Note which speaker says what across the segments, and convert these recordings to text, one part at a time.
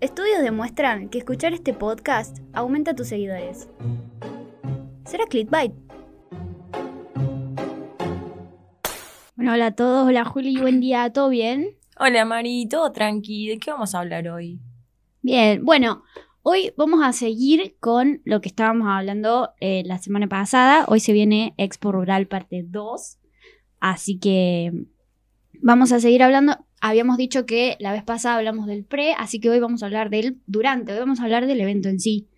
Speaker 1: Estudios demuestran que escuchar este podcast aumenta tus seguidores. ¿Será clickbait? Bueno, hola a todos, hola Juli, buen día, ¿todo bien?
Speaker 2: Hola Mari, todo tranqui, ¿de qué vamos a hablar hoy?
Speaker 1: Bien, bueno, hoy vamos a seguir con lo que estábamos hablando eh, la semana pasada. Hoy se viene Expo Rural parte 2, así que vamos a seguir hablando. Habíamos dicho que la vez pasada hablamos del pre, así que hoy vamos a hablar del durante, hoy vamos a hablar del evento en sí.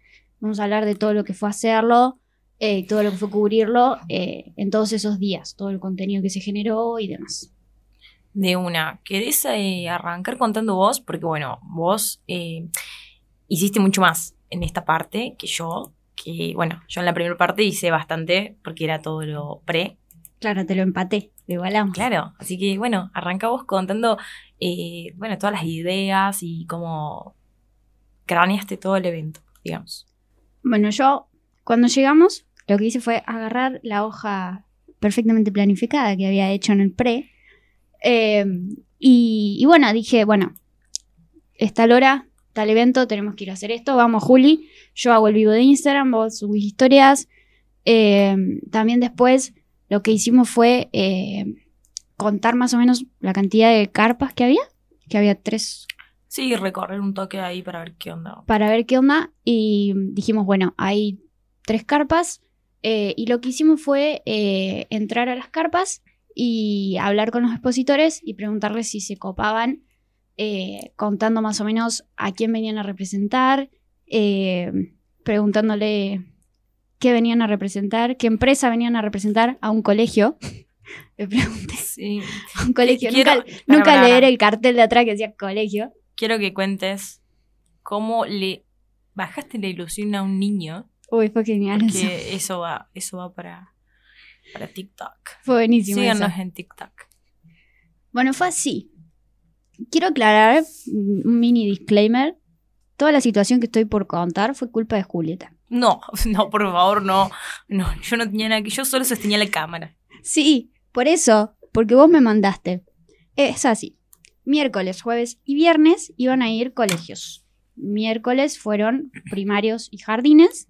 Speaker 1: Vamos a hablar de todo lo que fue hacerlo, eh, todo lo que fue cubrirlo eh, en todos esos días, todo el contenido que se generó y demás.
Speaker 2: De una, ¿querés eh, arrancar contando vos? Porque bueno, vos eh, hiciste mucho más en esta parte que yo, que bueno, yo en la primera parte hice bastante porque era todo lo pre.
Speaker 1: Claro, te lo empaté, lo igualamos.
Speaker 2: Claro, así que bueno, arranca vos contando, eh, bueno, todas las ideas y cómo craneaste todo el evento, digamos.
Speaker 1: Bueno, yo cuando llegamos, lo que hice fue agarrar la hoja perfectamente planificada que había hecho en el pre. eh, y, y bueno, dije, bueno, es tal hora, tal evento, tenemos que ir a hacer esto. Vamos, Juli. Yo hago el vivo de Instagram, vos subís historias. Eh, también después lo que hicimos fue eh, contar más o menos la cantidad de carpas que había, que había tres
Speaker 2: Sí, recorrer un toque ahí para ver qué onda.
Speaker 1: para ver qué onda y dijimos, bueno, hay tres carpas eh, y lo que hicimos fue eh, entrar a las carpas y hablar con los expositores y preguntarles si se copaban, contando más o menos a quién venían a representar, preguntándole qué venían a representar, qué empresa venían a representar a un colegio. Le pregunté
Speaker 2: Sí.
Speaker 1: a un colegio.
Speaker 2: Quiero-
Speaker 1: nunca
Speaker 2: para,
Speaker 1: nunca
Speaker 2: para,
Speaker 1: leer
Speaker 2: para.
Speaker 1: el cartel de atrás que decía colegio.
Speaker 2: Quiero que cuentes cómo le bajaste la ilusión a un niño
Speaker 1: Uy, fue genial. eso.
Speaker 2: Porque eso va, eso va para, para TikTok.
Speaker 1: Fue buenísimo. eso.
Speaker 2: Síganos en TikTok.
Speaker 1: Bueno, fue así. Quiero aclarar un mini disclaimer. Toda la situación que estoy por contar fue culpa de Julieta.
Speaker 2: No, no, por favor, no. No, yo no tenía nada que. Yo solo sostenía la cámara.
Speaker 1: Sí, por eso, porque vos me mandaste. Es así. Miércoles, jueves y viernes iban a ir colegios. Miércoles fueron primarios y jardines.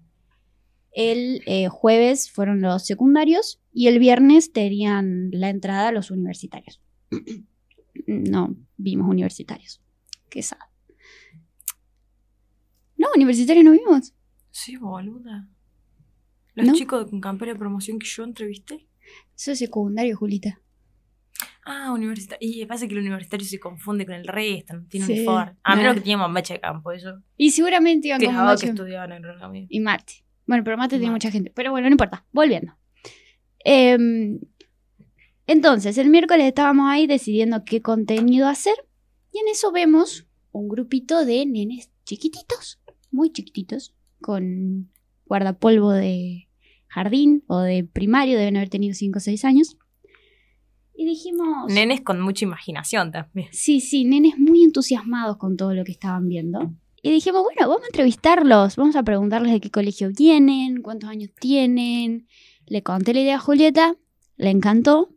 Speaker 1: El eh, jueves fueron los secundarios. Y el viernes tenían la entrada a los universitarios. no vimos universitarios. Qué sad. No, universitarios no vimos.
Speaker 2: Sí, boluda. Los
Speaker 1: ¿No?
Speaker 2: chicos con campera de promoción que yo entrevisté.
Speaker 1: Eso es secundario, Julita.
Speaker 2: Ah, universitario. Y pasa que el universitario se confunde con el resto, no tiene
Speaker 1: Sí.
Speaker 2: uniforme. A menos que teníamos mecha de campo, eso.
Speaker 1: Y seguramente iban con
Speaker 2: que estudiaban agronomía.
Speaker 1: y Marte. Bueno, pero Marte tiene mucha gente. Pero bueno, no importa. Volviendo. Em, entonces, el miércoles estábamos ahí decidiendo qué contenido hacer. Y en eso vemos un grupito de nenes chiquititos, muy chiquititos, con guardapolvo de jardín o de primario, deben haber tenido 5 o 6 años. Y dijimos...
Speaker 2: Nenes con mucha imaginación también.
Speaker 1: Sí, sí, nenes muy entusiasmados con todo lo que estaban viendo. Y dijimos, bueno, vamos a entrevistarlos, vamos a preguntarles de qué colegio vienen, cuántos años tienen. Le conté la idea a Julieta, le encantó.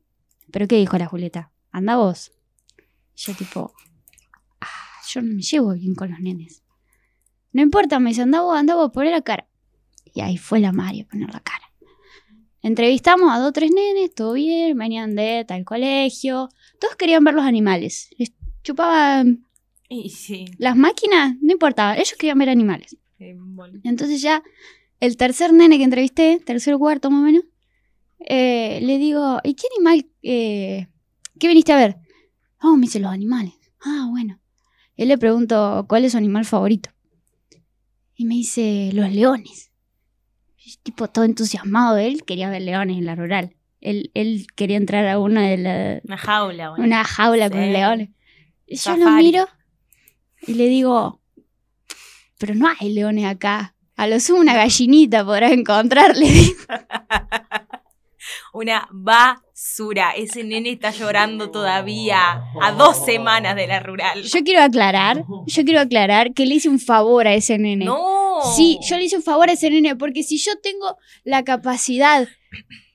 Speaker 1: ¿Pero qué dijo la Julieta? Anda vos. Yo tipo, ah, yo no me llevo bien con los nenes. No importa, me dice, anda vos, anda vos, poné la cara. Y ahí fue la María a poner la cara. Entrevistamos a dos o tres nenes, todo bien, venían de tal colegio. Todos querían ver los animales. Les chupaban
Speaker 2: Y sí.
Speaker 1: las máquinas, no importaba, ellos querían ver animales.
Speaker 2: eh,
Speaker 1: Entonces ya el tercer nene que entrevisté, tercer cuarto más o menos, eh, le digo, ¿y qué animal, eh, qué viniste a ver? Oh, me dice los animales. Ah, bueno. Él le pregunto, ¿cuál es su animal favorito? Y me dice, los leones. Y tipo todo entusiasmado él, quería ver leones en la rural. Él, él quería entrar a una de las
Speaker 2: Una jaula, bueno.
Speaker 1: una jaula con
Speaker 2: Sí.
Speaker 1: leones. Y yo lo miro y le digo, pero no hay leones acá. A lo sumo una gallinita podrás encontrar. le digo.
Speaker 2: Una basura. Ese nene está llorando todavía a dos semanas de la rural.
Speaker 1: Yo quiero aclarar, yo quiero aclarar que le hice un favor a ese nene.
Speaker 2: No.
Speaker 1: Sí, yo le hice un favor a ese nene, porque si yo tengo la capacidad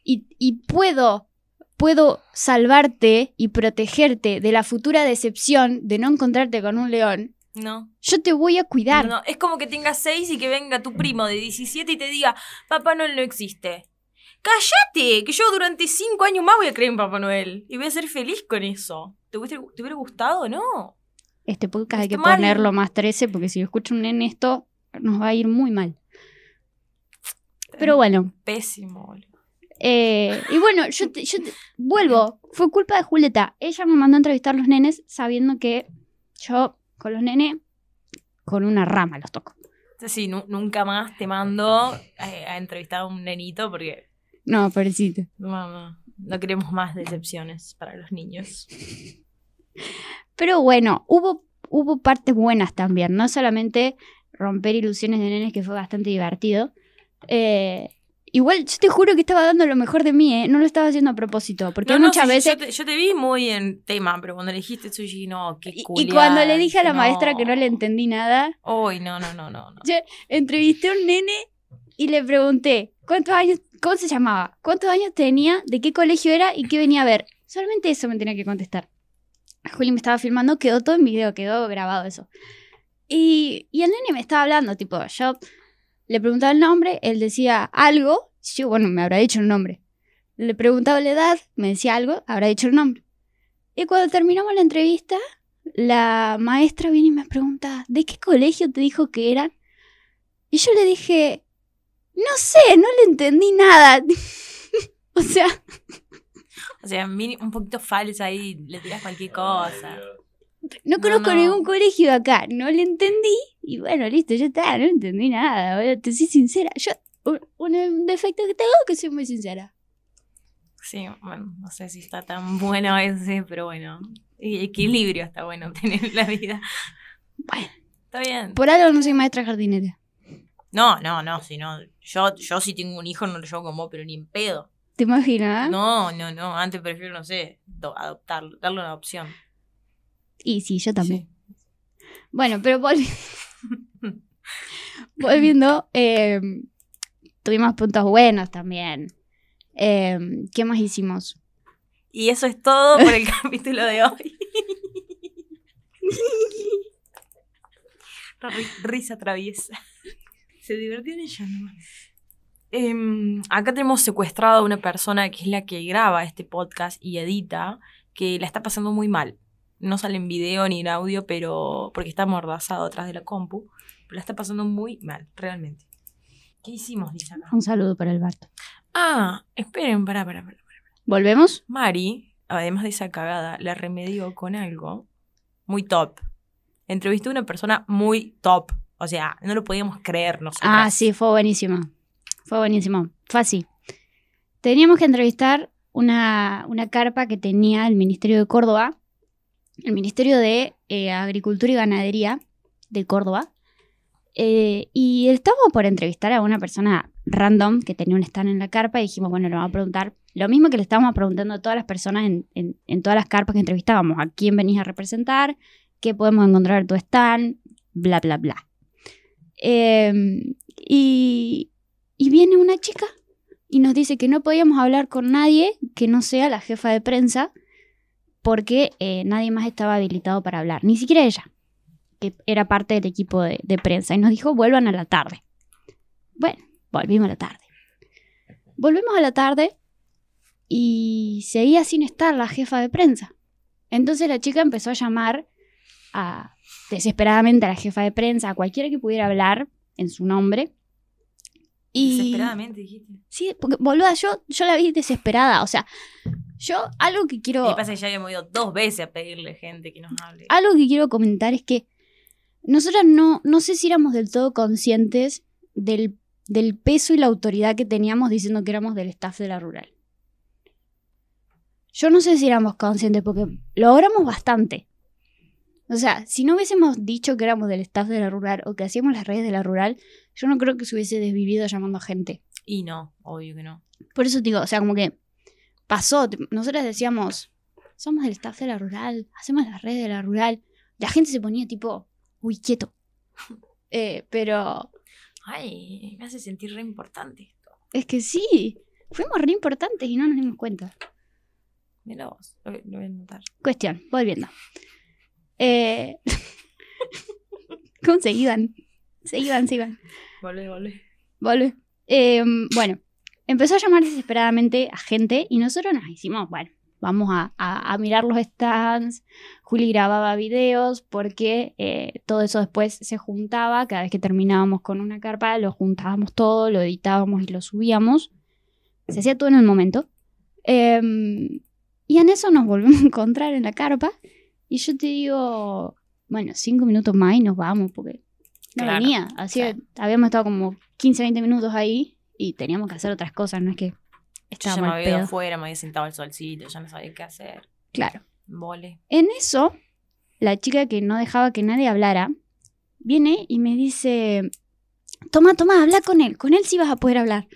Speaker 1: y, y puedo, puedo salvarte y protegerte de la futura decepción de no encontrarte con un león,
Speaker 2: No.
Speaker 1: Yo te voy a cuidar.
Speaker 2: No, es como que tengas seis y que venga tu primo de 17 y te diga, Papá Noel no existe. ¡Cállate! Que yo durante cinco años más voy a creer en Papá Noel. Y voy a ser feliz con eso. ¿Te hubiera, te hubiera gustado? No.
Speaker 1: Este podcast hay que
Speaker 2: mal.
Speaker 1: ponerlo más 13 porque si escucha un nene esto nos va a ir muy mal. Pero bueno,
Speaker 2: Pésimo, boludo.
Speaker 1: eh, y bueno, yo, te- yo te- vuelvo. Fue culpa de Julieta. Ella me mandó a entrevistar a los nenes sabiendo que yo con los nenes con una rama los toco.
Speaker 2: Sí, nu- nunca más te mando eh, a entrevistar a un nenito porque
Speaker 1: No, pobrecito.
Speaker 2: no, no, no queremos más decepciones para los niños.
Speaker 1: Pero bueno, hubo, hubo partes buenas también. No solamente romper ilusiones de nenes, que fue bastante divertido. Eh, igual, yo te juro que estaba dando lo mejor de mí, ¿eh? No lo estaba haciendo a propósito. Porque
Speaker 2: No,
Speaker 1: hay
Speaker 2: no,
Speaker 1: muchas
Speaker 2: sí,
Speaker 1: veces...
Speaker 2: Yo te, yo te vi muy en tema, pero cuando elegiste sushi, no, qué
Speaker 1: Y, y cuando le dije a la
Speaker 2: no.
Speaker 1: maestra que no le entendí nada,
Speaker 2: Uy, no, no, no, no. no.
Speaker 1: entrevisté a un nene y le pregunté cuántos años, cómo se llamaba, cuántos años tenía, de qué colegio era y qué venía a ver. Solamente eso me tenía que contestar. Juli me estaba filmando, quedó todo en video, quedó grabado eso. Y, y el nene me estaba hablando, tipo, yo le preguntaba el nombre, él decía algo, yo, bueno, me habrá dicho el nombre. Le preguntaba la edad, me decía algo, habrá dicho el nombre. Y cuando terminamos la entrevista, la maestra viene y me pregunta, ¿de qué colegio te dijo que eran? Y yo le dije, no sé, no le entendí nada. o sea,
Speaker 2: O sea, un poquito falsa ahí, le tiras cualquier cosa.
Speaker 1: no
Speaker 2: No,
Speaker 1: conozco
Speaker 2: no.
Speaker 1: ningún colegio de acá, no le entendí. Y bueno, listo, ya está, no entendí nada. Te soy sincera. Yo, un, un defecto que tengo es que soy muy sincera.
Speaker 2: Sí, bueno, no sé si está tan bueno ese, pero bueno. E- Equilibrio está bueno tener en la vida.
Speaker 1: Bueno,
Speaker 2: Está bien.
Speaker 1: por algo no soy maestra jardinera.
Speaker 2: No, no, no, si no. Yo, yo si tengo un hijo no lo llevo con vos, pero ni en pedo.
Speaker 1: ¿Te imaginas?
Speaker 2: No, no, no. Antes prefiero, no sé, do- adoptarlo, darle una opción.
Speaker 1: Y sí, yo también. Bueno, pero volvi- volviendo, eh, tuvimos puntos buenos también. Eh, ¿Qué más hicimos?
Speaker 2: Y eso es todo por el capítulo de hoy. Ri- Risa traviesa. Se divirtieron ella nomás. Em, acá tenemos secuestrado a una persona que es la que graba este podcast y edita, que la está pasando muy mal. No sale en video ni en audio, pero porque está amordazado atrás de la compu, pero la está pasando muy mal, realmente. ¿Qué hicimos, acá?
Speaker 1: Un saludo para Alberto.
Speaker 2: Ah, esperen, pará, pará, pará.
Speaker 1: ¿Volvemos?
Speaker 2: Mari, además de esa cagada, la remedió con algo muy top. Entrevistó a una persona muy top. O sea, no lo podíamos creer nosotros.
Speaker 1: Ah, sí, fue buenísimo. Fue buenísimo. Fue así. Teníamos que entrevistar una, una carpa que tenía el Ministerio de Córdoba, el Ministerio de eh, Agricultura y Ganadería de Córdoba. Eh, y estábamos por entrevistar a una persona random que tenía un stand en la carpa y dijimos, bueno, le vamos a preguntar lo mismo que le estábamos preguntando a todas las personas en, en- en todas las carpas que entrevistábamos, a quién venís a representar, qué podemos encontrar en tu stand, bla, bla, bla. Eh, y, y viene una chica y nos dice que no podíamos hablar con nadie que no sea la jefa de prensa porque eh, nadie más estaba habilitado para hablar, ni siquiera ella, que era parte del equipo de, de prensa. Y nos dijo, vuelvan a la tarde. Bueno, volvimos a la tarde. Volvemos a la tarde y seguía sin estar la jefa de prensa. Entonces la chica empezó a llamar a, desesperadamente a la jefa de prensa, a cualquiera que pudiera hablar en su nombre. Y
Speaker 2: Desesperadamente dijiste.
Speaker 1: Sí, porque boluda, yo, yo la vi desesperada. O sea, yo algo que quiero.
Speaker 2: Y pasa que ya habíamos ido dos veces a pedirle gente que nos hable.
Speaker 1: Algo que quiero comentar es que nosotras no, no sé si éramos del todo conscientes del, del peso y la autoridad que teníamos diciendo que éramos del staff de la rural. Yo no sé si éramos conscientes porque logramos bastante. O sea, si no hubiésemos dicho que éramos del staff de la rural o que hacíamos las redes de la rural, yo no creo que se hubiese desvivido llamando a gente.
Speaker 2: Y no, obvio que no.
Speaker 1: Por eso digo, o sea, como que pasó. Nosotras decíamos, somos del staff de la rural, hacemos las redes de la rural. La gente se ponía tipo, uy, quieto. Eh, pero
Speaker 2: Ay, me hace sentir re importante esto.
Speaker 1: es que sí, fuimos re importantes y no nos dimos cuenta.
Speaker 2: Mira vos, lo, lo voy a anotar.
Speaker 1: Cuestión, volviendo. Eh, ¿Cómo se iban? Se iban, se iban.
Speaker 2: Volvé, volvé.
Speaker 1: Volvé. Eh, bueno, empezó a llamar desesperadamente a gente y nosotros nos hicimos, bueno, vamos a, a- a mirar los stands. Juli grababa videos porque eh, todo eso después se juntaba. Cada vez que terminábamos con una carpa, lo juntábamos todo, lo editábamos y lo subíamos. Se hacía todo en el momento. Eh, y en eso nos volvemos a encontrar en la carpa. Y yo te digo, bueno, cinco minutos más y nos vamos porque no
Speaker 2: Claro,
Speaker 1: venía. Así habíamos estado como 15, 20 minutos ahí y teníamos que hacer otras cosas, no es que
Speaker 2: Yo ya me había ido afuera, me había sentado al solcito, ya no sabía qué hacer.
Speaker 1: Claro.
Speaker 2: Vole.
Speaker 1: En eso, la chica que no dejaba que nadie hablara, viene y me dice, toma, toma, habla con él, con él sí vas a poder hablar.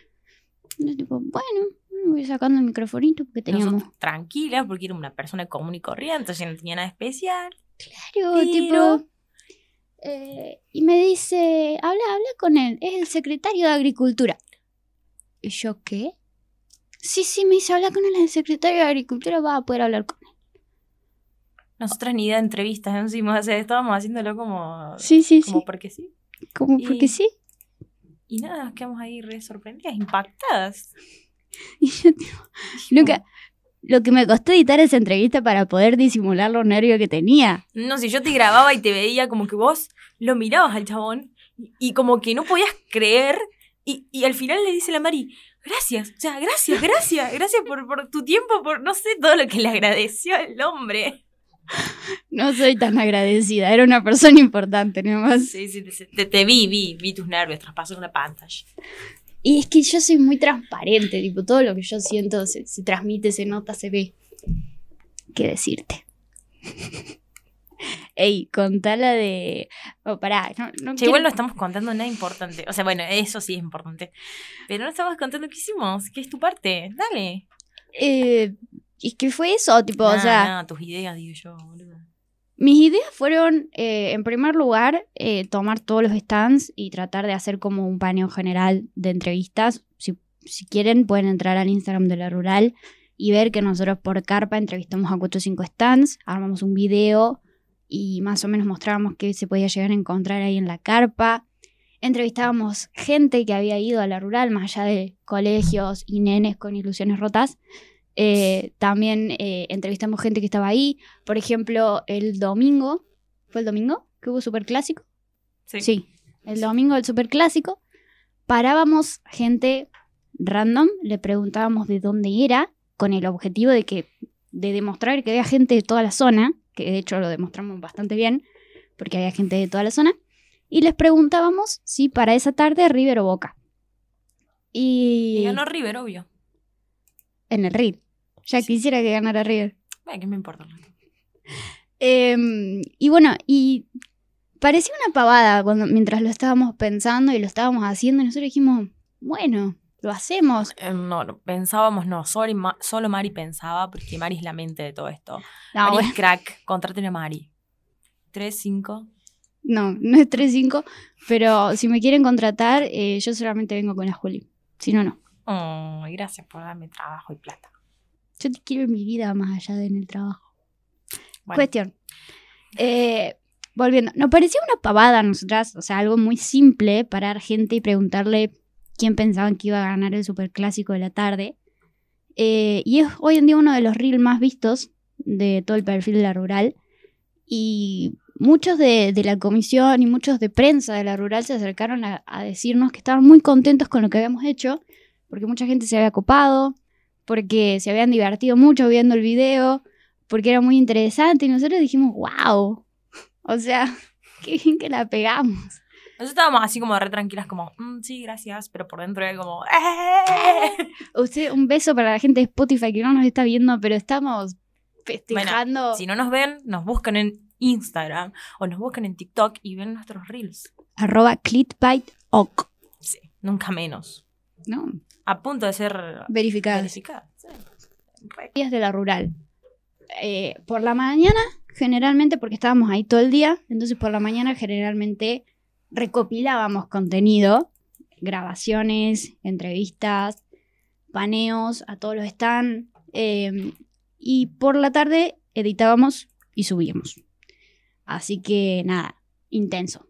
Speaker 1: Y yo bueno, bueno, voy sacando el microfonito porque teníamos...
Speaker 2: Nosotros tranquilas, porque era una persona común y corriente, yo no tenía nada especial.
Speaker 1: Claro,
Speaker 2: Pero-
Speaker 1: tipo... eh, y me dice, habla, habla con él, es el secretario de Agricultura. ¿Y yo qué? Sí, sí, me dice, habla con él, es el secretario de Agricultura, vas a poder hablar con él.
Speaker 2: Nosotras ni idea de entrevistas encima, o sea, estábamos haciéndolo como,
Speaker 1: Sí, sí,
Speaker 2: como
Speaker 1: sí,
Speaker 2: porque sí.
Speaker 1: como
Speaker 2: y-
Speaker 1: porque sí.
Speaker 2: Y nada, nos quedamos ahí re sorprendidas, impactadas.
Speaker 1: Y yo, tipo, nunca, lo que me costó editar esa entrevista para poder disimular los nervios que tenía.
Speaker 2: No, si yo te grababa y te veía como que vos lo mirabas al chabón y, como que no podías creer y, y al final le dice la Mari, gracias, o sea, gracias, gracias, gracias por, por tu tiempo, por no sé, todo lo que le agradeció el hombre.
Speaker 1: No soy tan agradecida, era una persona importante nomás.
Speaker 2: Sí, sí, te, te- te vi, vi, vi tus nervios, traspasó una pantalla.
Speaker 1: Y es que yo soy muy transparente, tipo, todo lo que yo siento se, se transmite, se nota, se ve. ¿Qué decirte? Ey, contala de... Oh, pará, no, no
Speaker 2: Che, igual no estamos contando nada importante. O sea, bueno, eso sí es importante. Pero no estamos contando qué hicimos, qué es tu parte. Dale.
Speaker 1: Eh, es que fue eso, tipo, o
Speaker 2: Nada,
Speaker 1: sea...
Speaker 2: nada, tus ideas, digo yo, boludo.
Speaker 1: Mis ideas fueron, eh, en primer lugar, eh, tomar todos los stands y tratar de hacer como un paneo general de entrevistas. Si, si quieren, pueden entrar al Instagram de la Rural y ver que nosotros por carpa entrevistamos a 4 o 5 stands, armamos un video y más o menos mostrábamos qué se podía llegar a encontrar ahí en la carpa. Entrevistábamos gente que había ido a la Rural, más allá de colegios y nenes con ilusiones rotas. Eh, también eh, entrevistamos gente que estaba ahí. Por ejemplo, el domingo, ¿fue el domingo? Que hubo superclásico.
Speaker 2: Sí.
Speaker 1: Sí, el domingo del superclásico. Parábamos gente random, le preguntábamos de dónde era, con el objetivo de que de demostrar que había gente de toda la zona, que de hecho lo demostramos bastante bien, porque había gente de toda la zona, y les preguntábamos si para esa tarde River o Boca. Y,
Speaker 2: Y ganó River, obvio.
Speaker 1: en el RIR. Ya
Speaker 2: Sí.
Speaker 1: quisiera que ganara River.
Speaker 2: Ay, ¿Qué me importa?
Speaker 1: Em, y bueno, y parecía una pavada cuando, mientras lo estábamos pensando y lo estábamos haciendo, y nosotros dijimos, bueno, lo hacemos.
Speaker 2: Eh, no, no, pensábamos, no, solo, Ma- solo Mari pensaba, porque Mari es la mente de todo esto.
Speaker 1: No,
Speaker 2: Mari
Speaker 1: bueno,
Speaker 2: es crack, contraten a Mari. 3, 5.
Speaker 1: no, no es 3-5, pero si me quieren contratar, eh, yo solamente vengo con la Juli. Si no, no.
Speaker 2: Oh, gracias por darme trabajo y plata.
Speaker 1: Yo te quiero en mi vida más allá de en el trabajo.
Speaker 2: Bueno,
Speaker 1: Cuestión. Eh, volviendo, nos pareció una pavada a nosotras, o sea, algo muy simple, parar gente y preguntarle quién pensaban que iba a ganar el superclásico de la tarde. Eh, y es hoy en día uno de los reels más vistos de todo el perfil de la rural. Y muchos de, de la comisión y muchos de prensa de la rural se acercaron a, a decirnos que estaban muy contentos con lo que habíamos hecho, porque mucha gente se había copado, porque se habían divertido mucho viendo el video, porque era muy interesante y nosotros dijimos, wow, o sea, qué bien que la pegamos.
Speaker 2: nosotros estábamos así como re tranquilas, como, "Mm, sí, gracias, pero por dentro era como, "Eh".
Speaker 1: Usted, un beso para la gente de Spotify que no nos está viendo, pero estamos festejando
Speaker 2: Si no nos ven, nos buscan en Instagram o nos buscan en TikTok y ven nuestros reels.
Speaker 1: arroba clitbiteoc,
Speaker 2: Sí, nunca menos.
Speaker 1: ¿No?
Speaker 2: A punto de ser
Speaker 1: Verificadas.
Speaker 2: verificadas. Sí.
Speaker 1: Días de la rural. Eh, por la mañana, generalmente, porque estábamos ahí todo el día, entonces por la mañana generalmente recopilábamos contenido, grabaciones, entrevistas, paneos, a todos los stands, eh, y por la tarde editábamos y subíamos. Así que nada, intenso.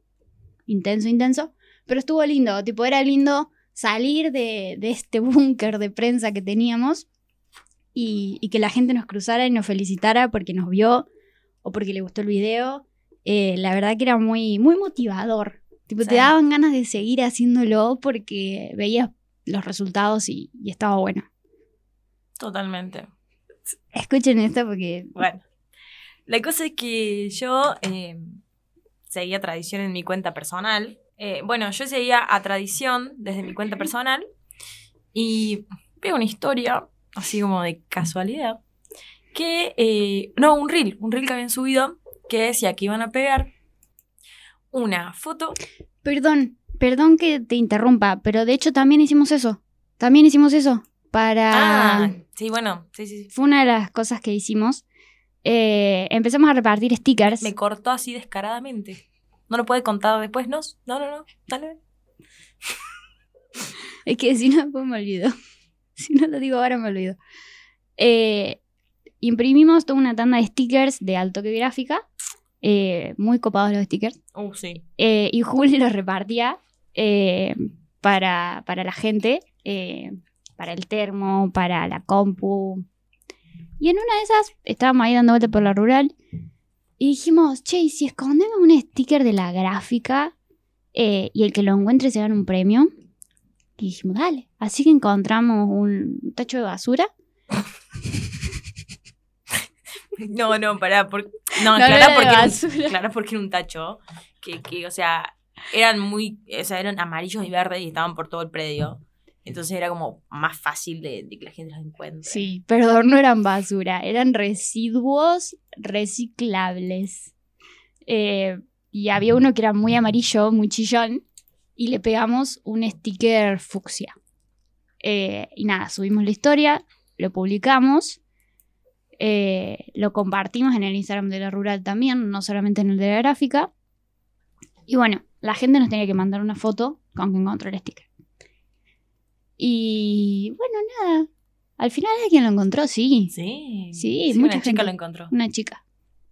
Speaker 1: intenso, intenso, pero estuvo lindo, tipo, era lindo salir de, de este búnker de prensa que teníamos y, y que la gente nos cruzara y nos felicitara porque nos vio o porque le gustó el video. Eh, la verdad que era muy, muy motivador. Tipo,
Speaker 2: Sí.
Speaker 1: te daban ganas de seguir haciéndolo porque veías los resultados y, y estaba bueno.
Speaker 2: Totalmente.
Speaker 1: Escuchen esto porque
Speaker 2: Bueno. La cosa es que yo eh, seguía tradición en mi cuenta personal. Eh, bueno, yo seguía a tradición desde mi cuenta personal y veo una historia, así como de casualidad, que, eh, no, un reel, un reel que habían subido, que decía que iban a pegar una foto.
Speaker 1: Perdón, perdón que te interrumpa, pero de hecho también hicimos eso. También hicimos eso. Para.
Speaker 2: Ah, sí, bueno, sí, sí, sí.
Speaker 1: Fue una de las cosas que hicimos. Eh, empezamos a repartir stickers.
Speaker 2: Me cortó así descaradamente. No lo puede contar después, ¿no? No, no, no. Dale.
Speaker 1: Es que si no, después me olvido. Si no lo digo ahora, me olvido. Eh, imprimimos toda una tanda de stickers de alto que gráfica. eh, muy copados los stickers.
Speaker 2: Uh, sí.
Speaker 1: Eh, y Juli los repartía para, para la gente, para el termo, para la compu. Y en una de esas estábamos ahí dando vueltas por la rural y dijimos, che, ¿y si escondemos un sticker de la gráfica eh, y el que lo encuentre se gana un premio? Y dijimos, dale. Así que encontramos un tacho de basura.
Speaker 2: No, no, pará. Por... No,
Speaker 1: No,
Speaker 2: porque,
Speaker 1: basura.
Speaker 2: porque era un tacho. Que, que, o sea, eran muy. O sea, eran amarillos y verdes y estaban por todo el predio. Entonces era como más fácil de, de que la gente los encuentre.
Speaker 1: Sí, perdón, no eran basura, eran residuos reciclables. Eh, y había uno que era muy amarillo, muy chillón, y le pegamos un sticker fucsia. Eh, y nada, subimos la historia, lo publicamos, eh, lo compartimos en el Instagram de la Rural también, no solamente en el de la gráfica. Y bueno, la gente nos tenía que mandar una foto con que encontró el sticker. Y bueno, nada. Al final alguien lo encontró, sí.
Speaker 2: Sí.
Speaker 1: Sí,
Speaker 2: una
Speaker 1: mucha
Speaker 2: chica
Speaker 1: gente.
Speaker 2: lo encontró.
Speaker 1: Una chica.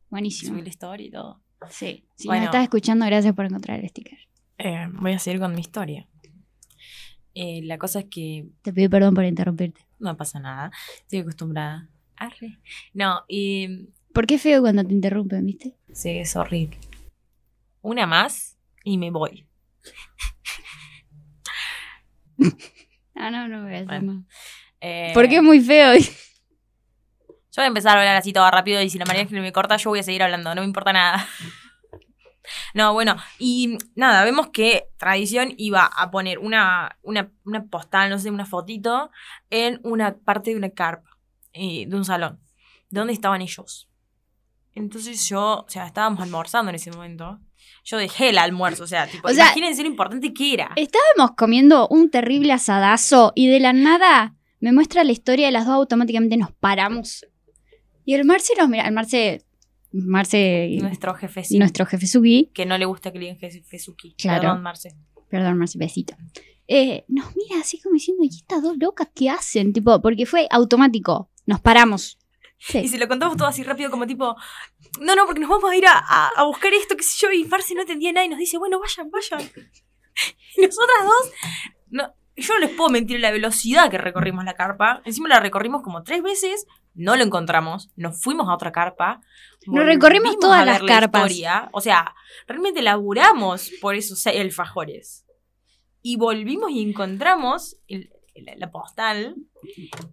Speaker 1: Buenísimo.
Speaker 2: Subí la historia y todo.
Speaker 1: Sí. Si
Speaker 2: Bueno.
Speaker 1: nos estás escuchando, gracias por encontrar el sticker.
Speaker 2: Eh, voy a seguir con mi historia. Eh, la cosa es que
Speaker 1: Te pido perdón por interrumpirte.
Speaker 2: no pasa nada. Estoy acostumbrada. Arre. No, y
Speaker 1: Porque es feo cuando te interrumpen, ¿viste?
Speaker 2: sí, es horrible. Una más y me voy.
Speaker 1: Ah, no, no voy a hacer
Speaker 2: Bueno.
Speaker 1: más.
Speaker 2: Eh,
Speaker 1: Porque es muy feo.
Speaker 2: Yo voy a empezar a hablar así todo rápido y si la María Ángel me corta, yo voy a seguir hablando, no me importa nada. No, bueno, y nada, vemos que Tradición iba a poner una, una, una postal, no sé, una fotito en una parte de una carpa, eh, de un salón, donde estaban ellos. Entonces yo, o sea, estábamos almorzando en ese momento. Yo dejé el almuerzo, o sea, tipo,
Speaker 1: O sea,
Speaker 2: imagínense lo importante que era.
Speaker 1: Estábamos comiendo un terrible asadazo y de la nada me muestra la historia de las dos, automáticamente nos paramos. Y el Marce nos mira, el Marce, Marce,
Speaker 2: Nuestro jefe sí,
Speaker 1: nuestro jefe Sugi,
Speaker 2: que no le gusta que le digan jefe Suki.
Speaker 1: Claro.
Speaker 2: Perdón, Marce.
Speaker 1: perdón Marce, besito, eh, nos mira así como diciendo, ¿y estas dos locas qué hacen? Tipo, porque fue automático, nos paramos. Sí.
Speaker 2: Y se lo contamos todo así rápido, como tipo, no, no, porque nos vamos a ir a, a- a buscar esto, qué sé yo, y Marce no entendía nada y nos dice, bueno, vayan, vayan. Y nosotras dos, no, yo no les puedo mentir la velocidad que recorrimos la carpa. Encima la recorrimos como tres veces, no lo encontramos, nos fuimos a otra carpa.
Speaker 1: Nos recorrimos todas las
Speaker 2: la
Speaker 1: carpas.
Speaker 2: historia. O sea, realmente laburamos por esos alfajores. Y volvimos y encontramos el- la, la postal.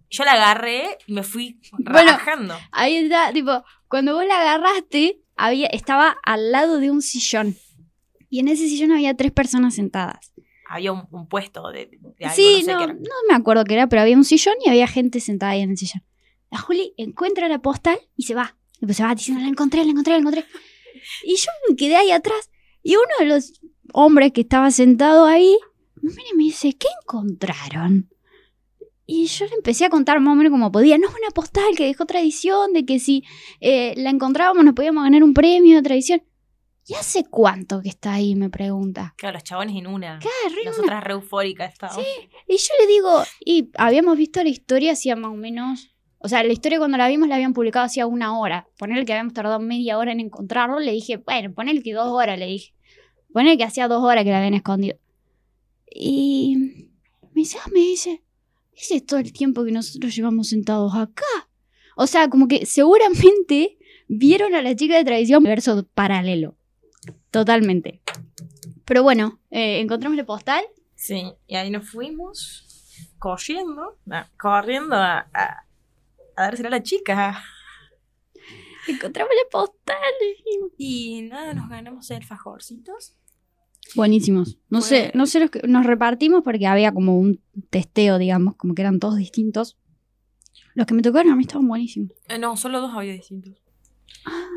Speaker 2: Yo la agarré y me fui
Speaker 1: Bueno,
Speaker 2: rajando.
Speaker 1: Ahí está, tipo, cuando vos la agarraste, había, estaba al lado de un sillón. Y en ese sillón había tres personas sentadas.
Speaker 2: había un, un puesto de, de algo,
Speaker 1: sí,
Speaker 2: no sé
Speaker 1: no,
Speaker 2: qué era.
Speaker 1: no me acuerdo qué era, pero había un sillón y había gente sentada ahí en el sillón. La Juli encuentra la postal y se va. Y pues se va diciendo, la encontré, la encontré, la encontré. Y yo me quedé ahí atrás. Y uno de los hombres que estaba sentado ahí, me mira y me dice, ¿qué encontraron? Y yo le empecé a contar más o menos como podía. No es una postal que dejó tradición, de que si eh, la encontrábamos nos podíamos ganar un premio de tradición. ¿Y hace cuánto que está ahí? Me pregunta.
Speaker 2: Claro, los chabones en una.
Speaker 1: Una-
Speaker 2: Nosotras re eufóricas estábamos.
Speaker 1: y yo le digo, y habíamos visto la historia hacía más o menos. O sea, la historia cuando la vimos la habían publicado hacía una hora. Ponerle que habíamos tardado media hora en encontrarlo, le dije, bueno, ponerle que dos horas, le dije. Pone que hacía dos horas que la habían escondido. Y me dice, ah, me dice, ese es todo el tiempo que nosotros llevamos sentados acá. O sea, como que seguramente vieron a la chica de tradición verso paralelo. Totalmente. Pero bueno, eh, encontramos el postal.
Speaker 2: Sí, y ahí nos fuimos corriendo, corriendo a, a, a dársela a la chica.
Speaker 1: Encontramos el postal.
Speaker 2: Y nada, nos ganamos alfajorcitos.
Speaker 1: Buenísimos. No sé, no sé los que nos repartimos porque había como un testeo, digamos, como que eran todos distintos. Los que me tocaron a mí estaban buenísimos.
Speaker 2: Eh, no, solo dos había distintos.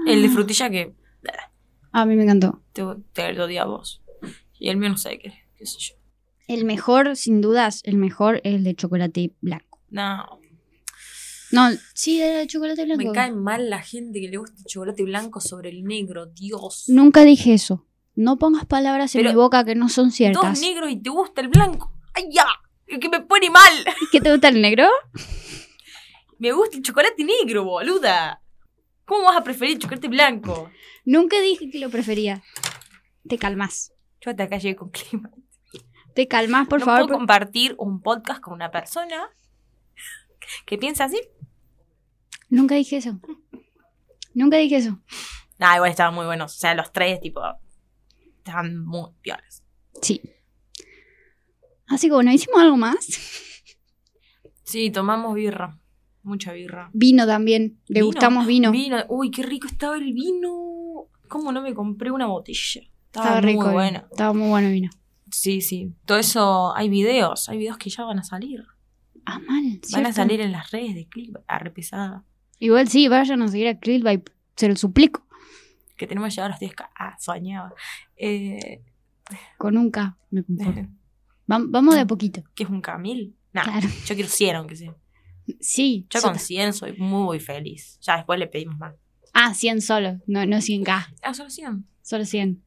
Speaker 2: El de frutilla que
Speaker 1: A mí me encantó.
Speaker 2: te, te lo di a vos. Y el mío no sé qué, qué sé yo.
Speaker 1: El mejor, sin dudas, el mejor es el de chocolate blanco.
Speaker 2: No,
Speaker 1: No, sí, de chocolate blanco.
Speaker 2: me cae mal la gente que le gusta el chocolate blanco sobre el negro, Dios.
Speaker 1: Nunca dije eso. No pongas palabras en mi boca que no son
Speaker 2: Dos
Speaker 1: ciertas.
Speaker 2: negros y te gusta el blanco. ¡Ay, ya! El que me pone mal.
Speaker 1: ¿Qué te gusta el negro?
Speaker 2: Me gusta el chocolate negro, boluda. ¿Cómo vas a preferir el chocolate blanco?
Speaker 1: Nunca dije que lo prefería. Te calmas.
Speaker 2: Yo hasta acá llegué con clima.
Speaker 1: Te calmas, por
Speaker 2: no
Speaker 1: favor.
Speaker 2: puedo compartir un podcast con una persona que piensa así.
Speaker 1: Nunca dije eso. Nunca dije eso.
Speaker 2: Nah, igual estaban muy buenos. O sea, los tres, tipo, estaban muy piolas.
Speaker 1: Sí. Así que bueno, hicimos algo más.
Speaker 2: Sí, tomamos birra. Mucha birra.
Speaker 1: Vino también. Le
Speaker 2: ¿Vino?
Speaker 1: gustamos vino.
Speaker 2: Vino. Uy, qué rico estaba el vino. ¿Cómo no me compré una botella? Estaba,
Speaker 1: Estaba rico.
Speaker 2: muy bueno.
Speaker 1: Estaba muy bueno el vino.
Speaker 2: Sí, sí. Todo eso, hay videos. Hay videos que ya van a salir.
Speaker 1: Ah, mal.
Speaker 2: Van a salir en las redes de clip. Arre pesada.
Speaker 1: Igual sí, vayan a seguir a Krillby. Se lo suplico.
Speaker 2: Que tenemos que llegar a los 10k. Ah, soñaba. Eh,
Speaker 1: Con un K. Me conformo. Vam- vamos de a poquito.
Speaker 2: ¿Qué es un camil? Nah,
Speaker 1: Claro.
Speaker 2: yo quiero 100 aunque sea.
Speaker 1: Sí.
Speaker 2: Yo
Speaker 1: yo
Speaker 2: con 100 soy muy feliz. Ya después le pedimos más.
Speaker 1: Ah, 100 solo. No, no 100K.
Speaker 2: Ah, solo 100.
Speaker 1: Solo 100.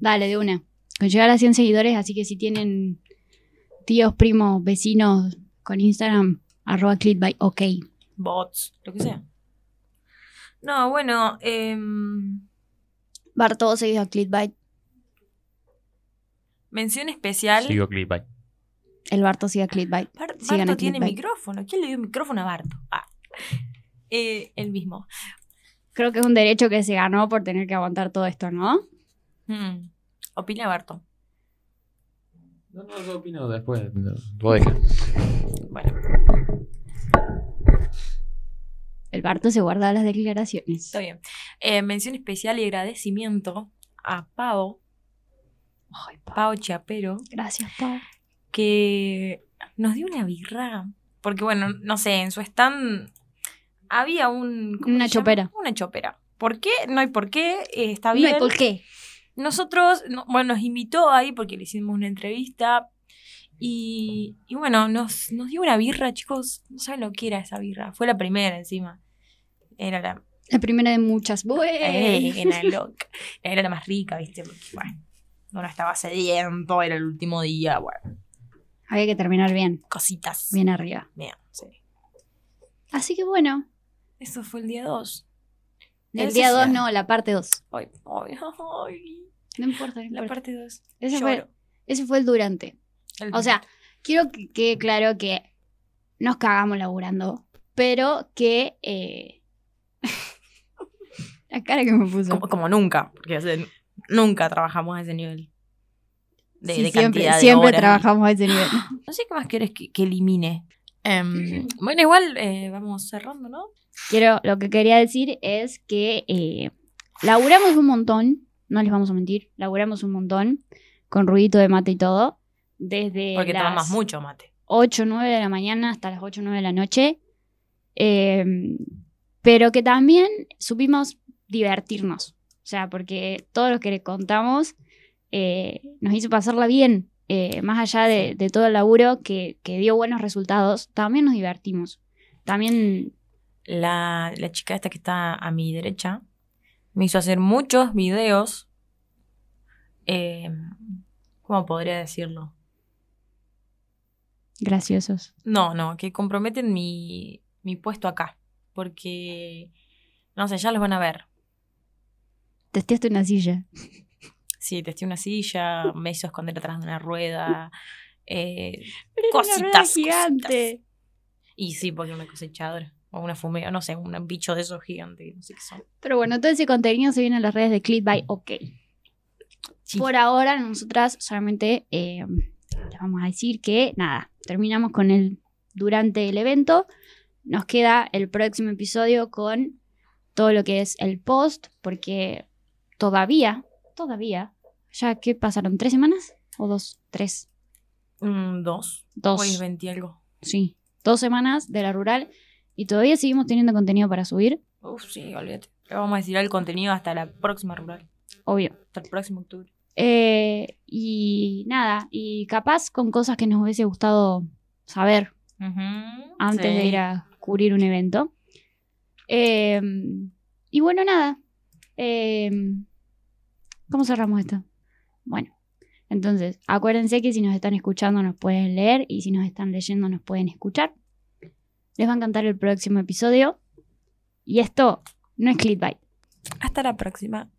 Speaker 1: Dale, de una. Con llegar a 100 seguidores, así que si tienen tíos, primos, vecinos con Instagram, arroba clickbait, ok.
Speaker 2: Bots, lo que sea. No, bueno, em,
Speaker 1: Bar seguidos a clickbait.
Speaker 2: mención especial.
Speaker 3: Sigo Clipbait.
Speaker 1: El Barto sigue a clickbait.
Speaker 2: Bar-
Speaker 1: Sigan
Speaker 2: Barto
Speaker 1: a
Speaker 2: tiene
Speaker 1: Clickbait.
Speaker 2: micrófono. ¿Quién le dio micrófono a Barto? Ah. Eh, el mismo.
Speaker 1: Creo que es un derecho que se ganó por tener que aguantar todo esto, ¿no?
Speaker 2: Hmm. Opina Barto.
Speaker 3: No, no, yo opino después. no, Vos deja.
Speaker 1: El Barto se guarda las declaraciones.
Speaker 2: está bien. Eh, mención especial y agradecimiento a Pau,
Speaker 1: Ay, pa-
Speaker 2: Pau Chiapero,
Speaker 1: Gracias, Pau.
Speaker 2: que nos dio una birra. Porque, bueno, no sé, en su stand había un. ¿cómo
Speaker 1: Una chopera.
Speaker 2: Una chopera. ¿Por qué? No hay por qué. eh, está
Speaker 1: No
Speaker 2: bien.
Speaker 1: hay por qué.
Speaker 2: Nosotros, no- bueno, nos invitó ahí porque le hicimos una entrevista. Y, y bueno, nos, nos dio una birra, chicos. No saben lo que era esa birra. Fue la primera encima. Era la,
Speaker 1: La primera de muchas.
Speaker 2: Eh, era loca. Era la más rica, ¿viste? Porque, bueno, no la estaba sediento, era el último día, bueno,
Speaker 1: Había que terminar bien.
Speaker 2: cositas.
Speaker 1: Bien arriba.
Speaker 2: Bien, sí.
Speaker 1: Así que bueno.
Speaker 2: Eso fue el día 2.
Speaker 1: El día
Speaker 2: sí.
Speaker 1: 2 no, la parte 2.
Speaker 2: Ay, ay, ay.
Speaker 1: No importa, no
Speaker 2: La parte 2.
Speaker 1: Ese fue, ese fue el durante. O sea, quiero que quede claro que nos cagamos laburando, pero que... eh, la cara que me puso.
Speaker 2: como, como nunca, porque o sea, nunca trabajamos a ese nivel. De,
Speaker 1: Sí,
Speaker 2: de
Speaker 1: siempre
Speaker 2: cantidad de
Speaker 1: siempre
Speaker 2: horas.
Speaker 1: trabajamos a ese nivel.
Speaker 2: No sé qué más quieres que, que elimine. Em, bueno, igual eh, vamos cerrando, ¿no?
Speaker 1: Quiero, lo que quería decir es que eh, laburamos un montón, no les vamos a mentir, laburamos un montón, con ruidito de mate y todo, desde
Speaker 2: Porque
Speaker 1: las
Speaker 2: tomas mucho mate.
Speaker 1: 8 o 9 de la mañana hasta las 8 o 9 de la noche, eh, pero que también supimos divertirnos, o sea, porque todo lo que le contamos eh, nos hizo pasarla bien, eh, más allá de, de todo el laburo que, que dio buenos resultados, también nos divertimos. También
Speaker 2: La, la chica esta que está a mi derecha me hizo hacer muchos videos. em, ¿Cómo podría decirlo?
Speaker 1: graciosos.
Speaker 2: No, no, que comprometen mi, mi puesto acá. Porque, no sé, ya los van a ver.
Speaker 1: Testeaste una silla.
Speaker 2: Sí, testé una silla, me hizo esconder atrás de una rueda. Eh,
Speaker 1: Pero una
Speaker 2: cositas, cositas.
Speaker 1: gigante.
Speaker 2: Y sí, porque una cosechadora. O una fumega, no sé, un bicho de esos gigantes, no sé qué son.
Speaker 1: Pero bueno, todo ese contenido se viene a las redes de Click by OK.
Speaker 2: Sí.
Speaker 1: Por ahora, nosotras solamente eh, vamos a decir que nada, terminamos con el durante el evento. Nos queda el próximo episodio con todo lo que es el post, porque todavía, todavía, ya que pasaron tres semanas o dos, tres,
Speaker 2: Mm, dos.
Speaker 1: dos,
Speaker 2: Hoy es 20 y algo.
Speaker 1: sí, dos semanas de la rural y todavía seguimos teniendo contenido para subir,
Speaker 2: Uf, sí, olvídate. Le vamos a decir el contenido hasta la próxima rural.
Speaker 1: obvio.
Speaker 2: Hasta el próximo octubre.
Speaker 1: Eh, y nada, y capaz con cosas que nos hubiese gustado saber antes
Speaker 2: Sí.
Speaker 1: de ir a cubrir un evento. Eh, y bueno, nada. Eh, ¿Cómo cerramos esto? Bueno, entonces, acuérdense que si nos están escuchando nos pueden leer y si nos están leyendo nos pueden escuchar. Les va a encantar el próximo episodio. Y esto no es clickbait.
Speaker 2: Hasta la próxima.